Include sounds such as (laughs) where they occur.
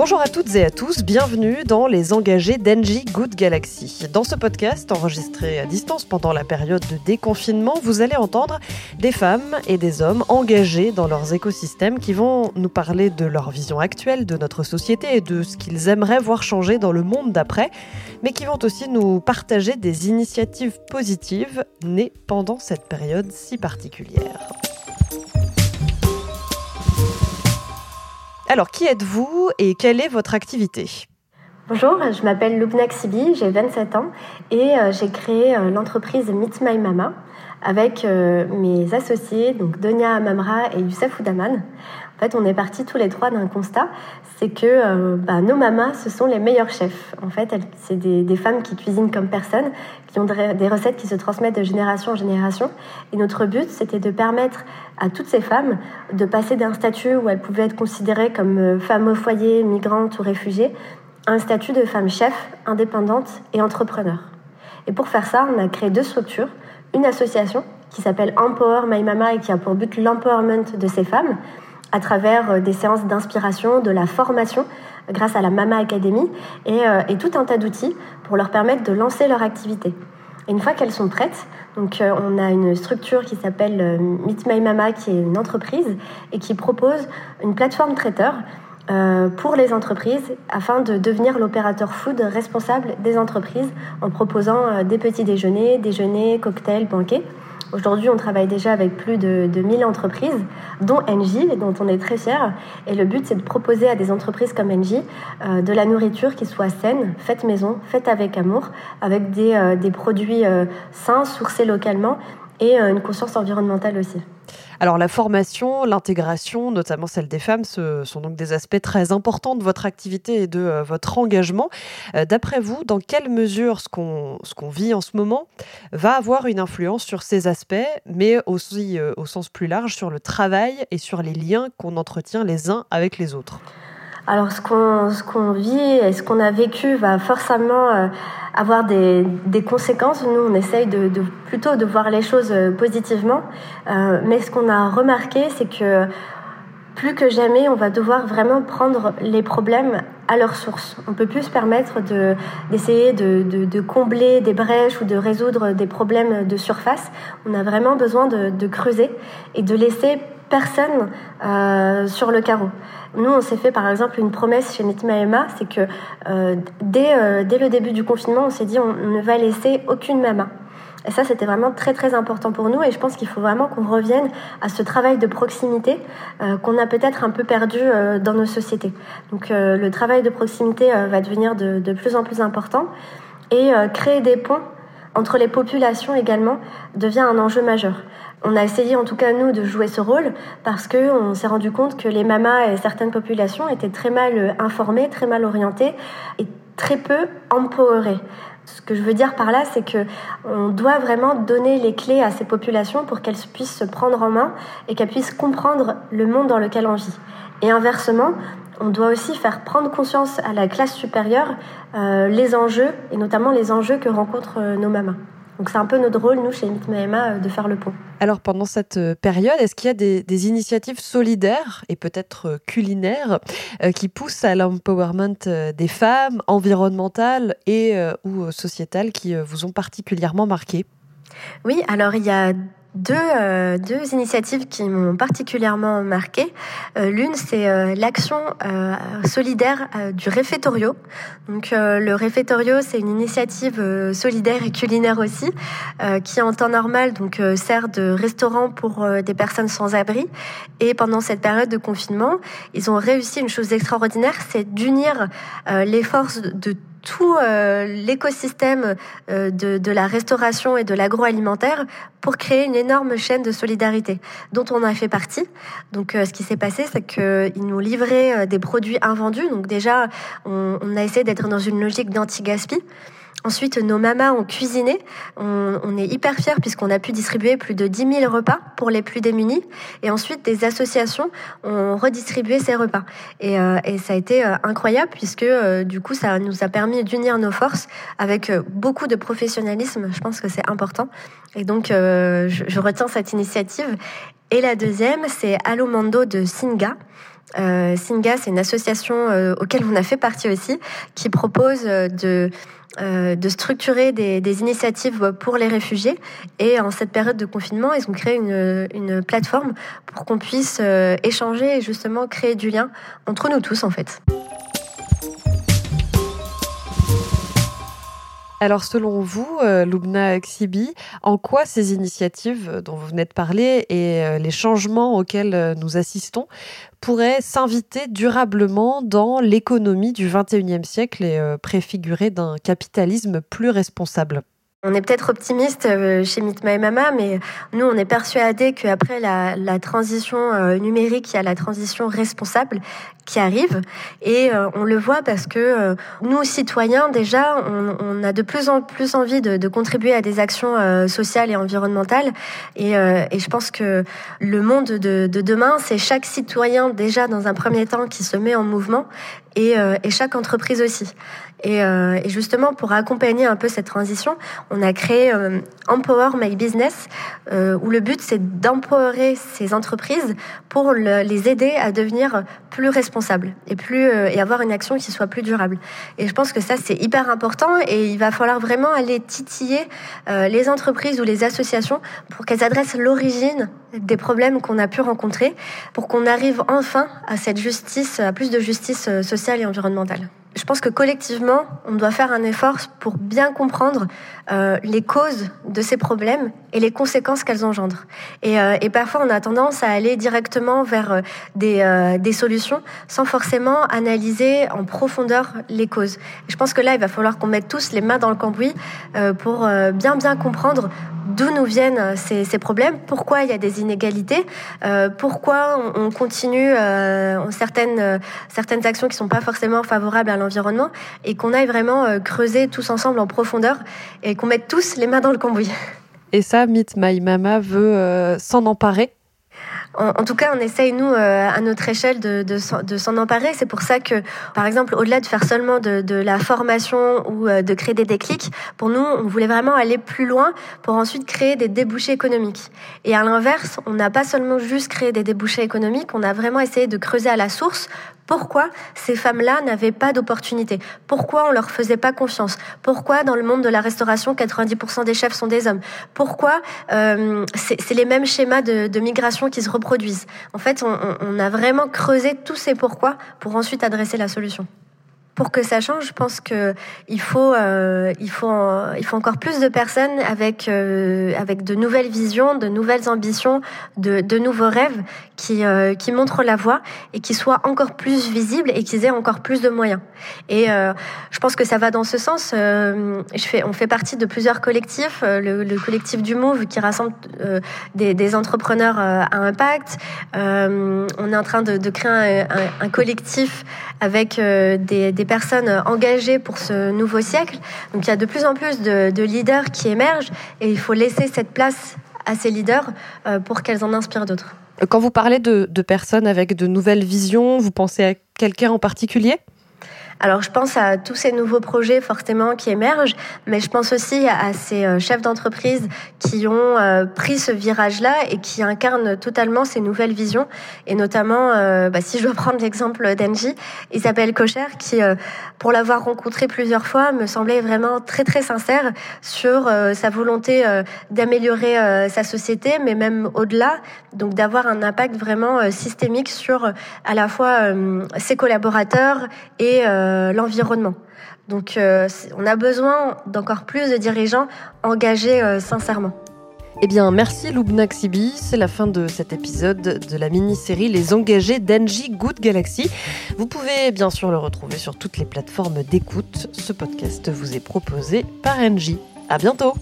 Bonjour à toutes et à tous, bienvenue dans Les Engagés d'Engie Good Galaxy. Dans ce podcast, enregistré à distance pendant la période de déconfinement, vous allez entendre des femmes et des hommes engagés dans leurs écosystèmes qui vont nous parler de leur vision actuelle de notre société et de ce qu'ils aimeraient voir changer dans le monde d'après, mais qui vont aussi nous partager des initiatives positives nées pendant cette période si particulière. Alors, qui êtes-vous et quelle est votre activité? Bonjour, je m'appelle Lubna Ksibi, j'ai 27 ans et euh, j'ai créé euh, l'entreprise Meet My Mama avec euh, mes associés, donc Donia Amamra et Youssef Oudaman. En fait, on est partis tous les trois d'un constat, c'est que bah, nos mamas, ce sont les meilleurs chefs. En fait, c'est des, des, femmes qui cuisinent comme personne, qui ont des recettes qui se transmettent de génération en génération. Et notre but, c'était de permettre à toutes ces femmes de passer d'un statut où elles pouvaient être considérées comme femmes au foyer, migrantes ou réfugiées, un statut de femme chef, indépendante et entrepreneur. Et pour faire ça, on a créé deux structures. Une association qui s'appelle Empower My Mama et qui a pour but l'empowerment de ces femmes à travers euh, des séances d'inspiration, de la formation grâce à la Mama Academy et, euh, et tout un tas d'outils pour leur permettre de lancer leur activité. Et une fois qu'elles sont prêtes, donc euh, on a une structure qui s'appelle Meet My Mama qui est une entreprise et qui propose une plateforme traiteur euh, pour les entreprises afin de devenir l'opérateur food responsable des entreprises en proposant des petits déjeuners, déjeuners, cocktails, banquets. Aujourd'hui, on travaille déjà avec plus de, de 1000 entreprises, dont Engie, dont on est très fiers. Et le but, c'est de proposer à des entreprises comme Engie euh, de la nourriture qui soit saine, faite maison, faite avec amour, avec des, des produits sains, sourcés localement et une conscience environnementale aussi. Alors la formation, l'intégration, notamment celle des femmes, ce sont donc des aspects très importants de votre activité et de euh, votre engagement. Euh, d'après vous, dans quelle mesure ce qu'on vit en ce moment va avoir une influence sur ces aspects, mais aussi euh, au sens plus large sur le travail et sur les liens qu'on entretient les uns avec les autres? Alors ce qu'on ce qu'on vit et ce qu'on a vécu va forcément euh, avoir des, des, conséquences. Nous, on essaye de, plutôt de voir les choses euh, positivement, euh, mais ce qu'on a remarqué, c'est que plus que jamais, on va devoir vraiment prendre les problèmes à leur source. On peut plus se permettre de, d'essayer de, de, combler des brèches ou de résoudre des problèmes de surface. On a vraiment besoin de creuser et de laisser personne euh, sur le carreau. Nous, on s'est fait par exemple une promesse chez Nitima Emma, c'est que euh, dès, euh, dès le début du confinement, on s'est dit on ne va laisser aucune mama. Et ça, c'était vraiment très très important pour nous et je pense qu'il faut vraiment qu'on revienne à ce travail de proximité euh, qu'on a peut-être un peu perdu euh, dans nos sociétés. Donc euh, le travail de proximité va devenir de, de, plus en plus important et créer des ponts entre les populations également devient un enjeu majeur. On a essayé en tout cas nous de jouer ce rôle parce que on s'est rendu compte que les mamas et certaines populations étaient très mal informées, très mal orientées et très peu empowerées. Ce que je veux dire par là, c'est que on doit vraiment donner les clés à ces populations pour qu'elles puissent se prendre en main et qu'elles puissent comprendre le monde dans lequel on vit. Et inversement, on doit aussi faire prendre conscience à la classe supérieure euh, les enjeux, et notamment les enjeux que rencontrent euh, nos mamas. Donc c'est un peu notre rôle, nous, chez Mitmaema, euh, de faire le pont. Alors pendant cette euh, période, est-ce qu'il y a des, des initiatives solidaires et peut-être euh, culinaires qui poussent à l'empowerment des femmes, environnementales et ou sociétales qui vous ont particulièrement marqué? Oui, alors il y a deux, euh, deux initiatives qui m'ont particulièrement marqué. Euh, L'une, c'est euh, l'action euh, solidaire du réfectorio. Donc, le réfectorio, c'est une initiative solidaire et culinaire aussi, qui en temps normal donc sert de restaurant pour des personnes sans abri. Et pendant cette période de confinement, ils ont réussi une chose extraordinaire, c'est d'unir les forces de tout euh, l'écosystème euh, de, de, la restauration et de l'agroalimentaire pour créer une énorme chaîne de solidarité dont on a fait partie. Donc euh, ce qui s'est passé, c'est qu'ils nous livraient des produits invendus. Donc déjà, on, on a essayé d'être dans une logique d'anti-gaspi. Ensuite, nos mamas ont cuisiné. On, on est hyper fiers puisqu'on a pu distribuer plus de 10 000 repas pour les plus démunis. Et ensuite, des associations ont redistribué ces repas. Et, euh, et ça a été euh, incroyable puisque euh, du coup, ça nous a permis d'unir nos forces avec euh, beaucoup de professionnalisme. Je pense que c'est important. Et donc, euh, je, je, retiens cette initiative. Et la deuxième, c'est Allo Mando de Singa Singa, c'est une association auquel on a fait partie aussi, qui propose de de structurer des, des, initiatives pour les réfugiés. Et en cette période de confinement, ils ont créé une, une plateforme pour qu'on puisse échanger et justement créer du lien entre nous tous, en fait. Alors selon vous, euh, Lubna Xibi, en quoi ces initiatives dont vous venez de parler et euh, les changements auxquels euh, nous assistons pourraient s'inviter durablement dans l'économie du XXIe siècle et préfigurer d'un capitalisme plus responsable? On est peut-être optimiste euh, chez Mitma et Mama, mais nous, on est persuadés qu'après la, la transition euh, numérique, il y a la transition responsable qui arrive. Et euh, on le voit parce que nous, citoyens, déjà, on, a de plus en plus envie de, contribuer à des actions sociales et environnementales. Et, je pense que le monde de, de demain, c'est chaque citoyen, déjà, dans un premier temps, qui se met en mouvement et, et chaque entreprise aussi. Et, euh, et, justement, pour accompagner un peu cette transition, on a créé euh, Empower My Business, euh, où le but c'est d'empowerer ces entreprises pour les aider à devenir plus responsables et plus euh, et avoir une action qui soit plus durable. Et je pense que ça c'est hyper important et il va falloir vraiment aller titiller euh, les entreprises ou les associations pour qu'elles adressent l'origine des problèmes qu'on a pu rencontrer, pour qu'on arrive enfin à cette justice, à plus de justice sociale et environnementale je pense que collectivement, on doit faire un effort pour bien comprendre euh, les causes de ces problèmes et les conséquences qu'elles engendrent. Et, euh, parfois, on a tendance à aller directement vers euh, des, solutions sans forcément analyser en profondeur les causes. Et je pense que là, il va falloir qu'on mette tous les mains dans le cambouis pour bien bien comprendre d'où nous viennent ces, ces, problèmes, pourquoi il y a des inégalités, pourquoi on, on continue certaines certaines actions qui sont pas forcément favorables à l'environnement, et qu'on aille vraiment creuser tous ensemble en profondeur et qu'on mette tous les mains dans le cambouis. Et ça, Meet My Mama veut euh, s'en emparer en, tout cas, on essaye, nous, euh, à notre échelle, de, de, s'en emparer. C'est pour ça que, par exemple, au-delà de faire seulement de, de, la formation ou euh, de créer des déclics, pour nous, on voulait vraiment aller plus loin pour ensuite créer des débouchés économiques. Et à l'inverse, on n'a pas seulement juste créé des débouchés économiques, on a vraiment essayé de creuser à la source pourquoi ces femmes-là n'avaient pas d'opportunité? Pourquoi on leur faisait pas confiance? Pourquoi dans le monde de la restauration, 90% des chefs sont des hommes? Pourquoi euh, c'est les mêmes schémas de, migration qui se reproduisent? En fait, on, on a vraiment creusé tous ces pourquoi pour ensuite adresser la solution pour que ça change, je pense que il faut, euh, il faut, il faut encore plus de personnes avec, euh, avec de nouvelles visions, de nouvelles ambitions, de, nouveaux rêves qui, euh, qui montrent la voie et qui soient encore plus visibles et qui aient encore plus de moyens. Et je pense que ça va dans ce sens. On fait partie de plusieurs collectifs. Le, le collectif du Move qui rassemble des, entrepreneurs à impact. on est en train de, créer un collectif avec des, des personnes engagées pour ce nouveau siècle. Donc il y a de plus en plus de, de leaders qui émergent et il faut laisser cette place à ces leaders euh, pour qu'elles en inspirent d'autres. Quand vous parlez de personnes avec de nouvelles visions, vous pensez à quelqu'un en particulier? Alors je pense à tous ces nouveaux projets forcément qui émergent, mais je pense aussi à ces euh, chefs d'entreprise qui ont euh, pris ce virage-là et qui incarnent totalement ces nouvelles visions. Et notamment, euh, bah, si je dois (laughs) prendre l'exemple d'Engie, Isabelle Cocher, qui, pour l'avoir rencontrée plusieurs fois, me semblait vraiment très très sincère sur sa volonté d'améliorer sa société, mais même au-delà, donc d'avoir un impact vraiment systémique sur à la fois ses collaborateurs et l'environnement. Donc euh, on a besoin d'encore plus de dirigeants engagés euh, sincèrement. Eh bien, merci Lubna Xibi. C'est la fin de cet épisode de la mini-série Les engagés d'Engie Good Galaxy. Vous pouvez bien sûr le retrouver sur toutes les plateformes d'écoute. Ce podcast vous est proposé par Engie. À bientôt!